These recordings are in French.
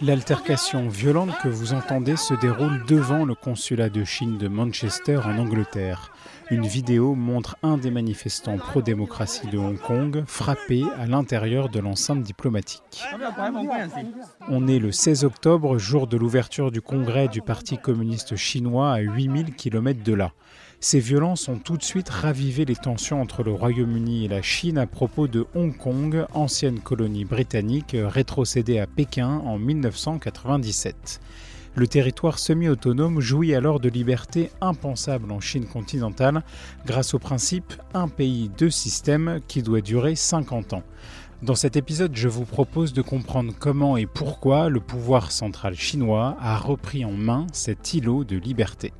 L'altercation violente que vous entendez se déroule devant le consulat de Chine de Manchester en Angleterre. Une vidéo montre un des manifestants pro-démocratie de Hong Kong frappé à l'intérieur de l'enceinte diplomatique. On est le 16 octobre, jour de l'ouverture du congrès du Parti communiste chinois à 8000 km de là. Ces violences ont tout de suite ravivé les tensions entre le Royaume-Uni et la Chine à propos de Hong Kong, ancienne colonie britannique rétrocédée à Pékin en 1997. Le territoire semi-autonome jouit alors de libertés impensables en Chine continentale grâce au principe un pays, deux systèmes qui doit durer 50 ans. Dans cet épisode, je vous propose de comprendre comment et pourquoi le pouvoir central chinois a repris en main cet îlot de liberté.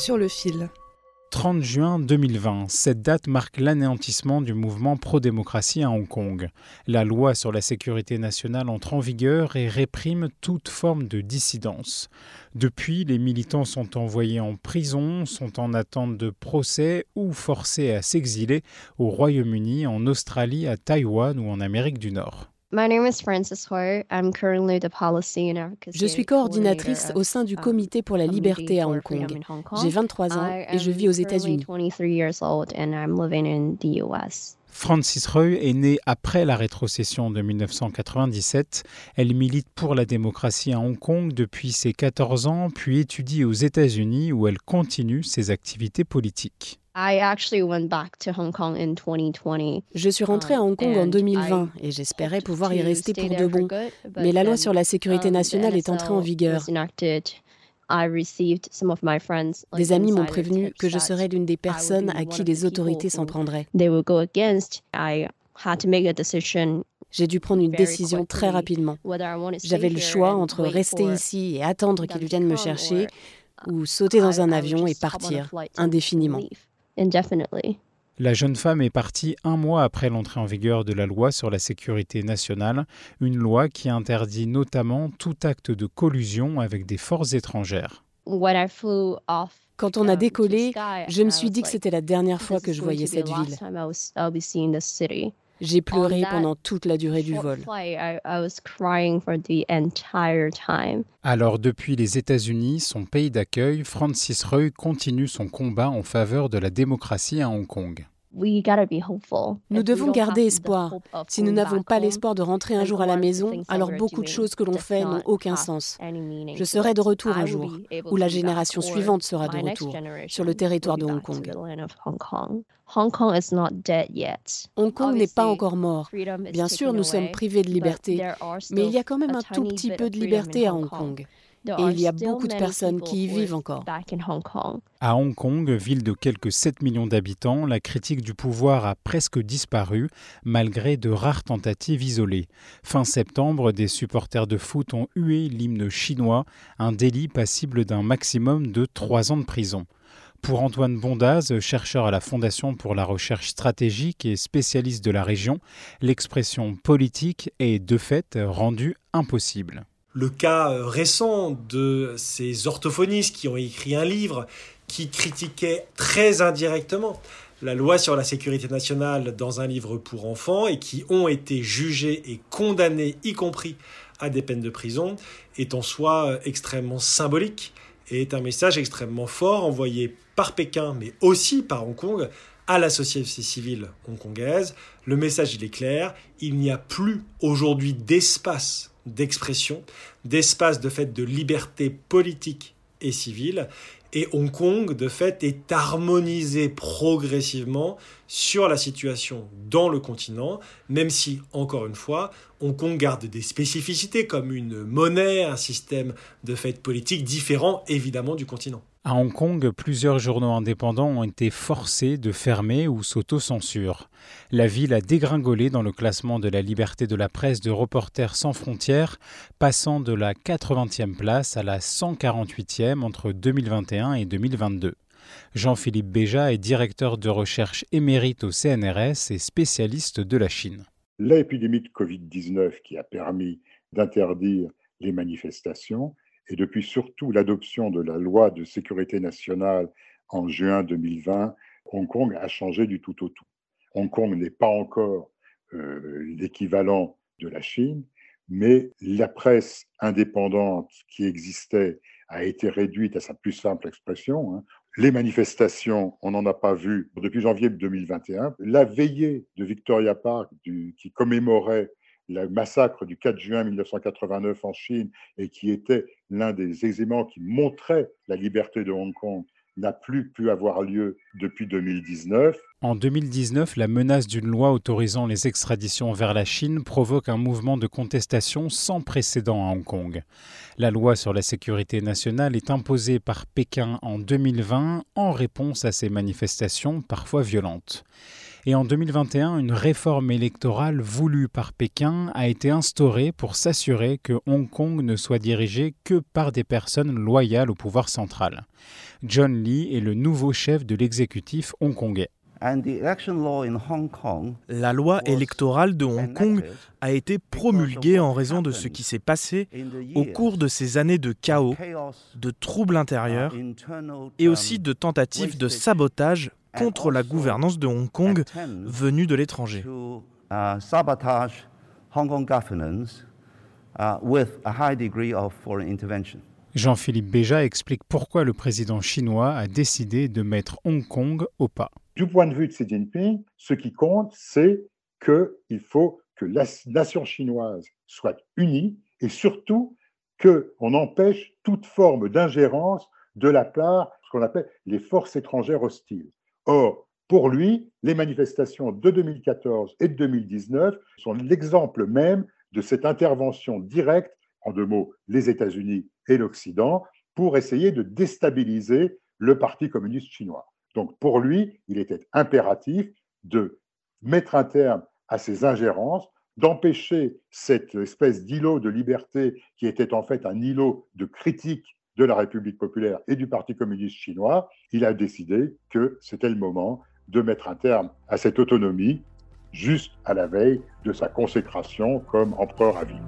Sur le fil. 30 juin 2020, cette date marque l'anéantissement du mouvement pro-démocratie à Hong Kong. La loi sur la sécurité nationale entre en vigueur et réprime toute forme de dissidence. Depuis, les militants sont envoyés en prison, sont en attente de procès ou forcés à s'exiler au Royaume-Uni, en Australie, à Taïwan ou en Amérique du Nord. Je suis coordinatrice au sein du Comité pour la liberté à Hong Kong. J'ai 23 ans et je vis aux États-Unis. Francis Reuil est née après la rétrocession de 1997. Elle milite pour la démocratie à Hong Kong depuis ses 14 ans, puis étudie aux États-Unis où elle continue ses activités politiques. Je suis rentrée à Hong Kong en 2020 et j'espérais pouvoir y rester pour de bon. Mais la loi sur la sécurité nationale est entrée en vigueur. Des amis m'ont prévenu que je serais l'une des personnes à qui les autorités s'en prendraient. J'ai dû prendre une décision très rapidement. J'avais le choix entre rester ici et attendre qu'ils viennent me chercher ou sauter dans un avion et partir indéfiniment. La jeune femme est partie un mois après l'entrée en vigueur de la loi sur la sécurité nationale, une loi qui interdit notamment tout acte de collusion avec des forces étrangères. Quand on a décollé, je me suis dit que c'était la dernière fois que je voyais cette ville. J'ai pleuré pendant toute la durée du vol. Alors depuis les États-Unis, son pays d'accueil, Francis Reuil continue son combat en faveur de la démocratie à Hong Kong. Nous devons garder espoir. Si nous n'avons pas l'espoir de rentrer un jour à la maison, alors beaucoup de choses que l'on fait n'ont aucun sens. Je serai de retour un jour, ou la génération suivante sera de retour, sur le territoire de Hong Kong. Hong Kong n'est pas encore mort. Bien sûr, nous sommes privés de liberté, mais il y a quand même un tout petit peu de liberté à Hong Kong. Et il y a beaucoup de personnes qui y vivent encore. À Hong Kong, ville de quelques 7 millions d'habitants, la critique du pouvoir a presque disparu, malgré de rares tentatives isolées. Fin septembre, des supporters de foot ont hué l'hymne chinois, un délit passible d'un maximum de 3 ans de prison. Pour Antoine Bondaz, chercheur à la Fondation pour la recherche stratégique et spécialiste de la région, l'expression politique est de fait rendue impossible le cas euh, récent de ces orthophonistes qui ont écrit un livre qui critiquait très indirectement la loi sur la sécurité nationale dans un livre pour enfants et qui ont été jugés et condamnés, y compris à des peines de prison, est en soi euh, extrêmement symbolique et est un message extrêmement fort envoyé par Pékin, mais aussi par Hong Kong, à la société civile hongkongaise. Le message, il est clair, il n'y a plus aujourd'hui d'espace d'expression, d'espace de fait de liberté politique et civile. Et Hong Kong, de fait, est harmonisé progressivement sur la situation dans le continent, même si, encore une fois, Hong Kong garde des spécificités comme une monnaie, un système de fait politique différent évidemment du continent. À Hong Kong, plusieurs journaux indépendants ont été forcés de fermer ou s'auto-censurent. La ville a dégringolé dans le classement de la liberté de la presse de Reporters sans frontières, passant de la 80e place à la 148e entre 2021 et 2022. Jean-Philippe Béja est directeur de recherche émérite au CNRS et spécialiste de la Chine. L'épidémie de Covid-19 qui a permis d'interdire les manifestations et depuis surtout l'adoption de la loi de sécurité nationale en juin 2020, Hong Kong a changé du tout au tout. Hong Kong n'est pas encore euh, l'équivalent de la Chine, mais la presse indépendante qui existait a été réduite à sa plus simple expression. Hein. Les manifestations, on n'en a pas vu depuis janvier 2021. La veillée de Victoria Park, qui commémorait le massacre du 4 juin 1989 en Chine et qui était l'un des éléments qui montrait la liberté de Hong Kong n'a plus pu avoir lieu depuis 2019. En 2019, la menace d'une loi autorisant les extraditions vers la Chine provoque un mouvement de contestation sans précédent à Hong Kong. La loi sur la sécurité nationale est imposée par Pékin en 2020 en réponse à ces manifestations parfois violentes. Et en 2021, une réforme électorale voulue par Pékin a été instaurée pour s'assurer que Hong Kong ne soit dirigé que par des personnes loyales au pouvoir central. John Lee est le nouveau chef de l'exécutif hongkongais. La loi électorale de Hong Kong a été promulguée en raison de ce qui s'est passé au cours de ces années de chaos, de troubles intérieurs et aussi de tentatives de sabotage contre la gouvernance de Hong Kong venue de l'étranger. Jean-Philippe Béja explique pourquoi le président chinois a décidé de mettre Hong Kong au pas. Du point de vue de Xi Jinping, ce qui compte, c'est qu'il faut que la nation chinoise soit unie et surtout qu'on empêche toute forme d'ingérence de la part de ce qu'on appelle les forces étrangères hostiles. Or, pour lui, les manifestations de 2014 et de 2019 sont l'exemple même de cette intervention directe, en deux mots, les États-Unis et l'Occident, pour essayer de déstabiliser le Parti communiste chinois. Donc pour lui, il était impératif de mettre un terme à ces ingérences, d'empêcher cette espèce d'îlot de liberté qui était en fait un îlot de critique de la République populaire et du Parti communiste chinois, il a décidé que c'était le moment de mettre un terme à cette autonomie juste à la veille de sa consécration comme empereur à vie.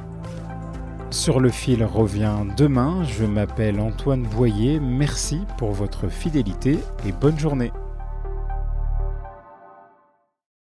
Sur le fil revient demain. Je m'appelle Antoine Boyer. Merci pour votre fidélité et bonne journée.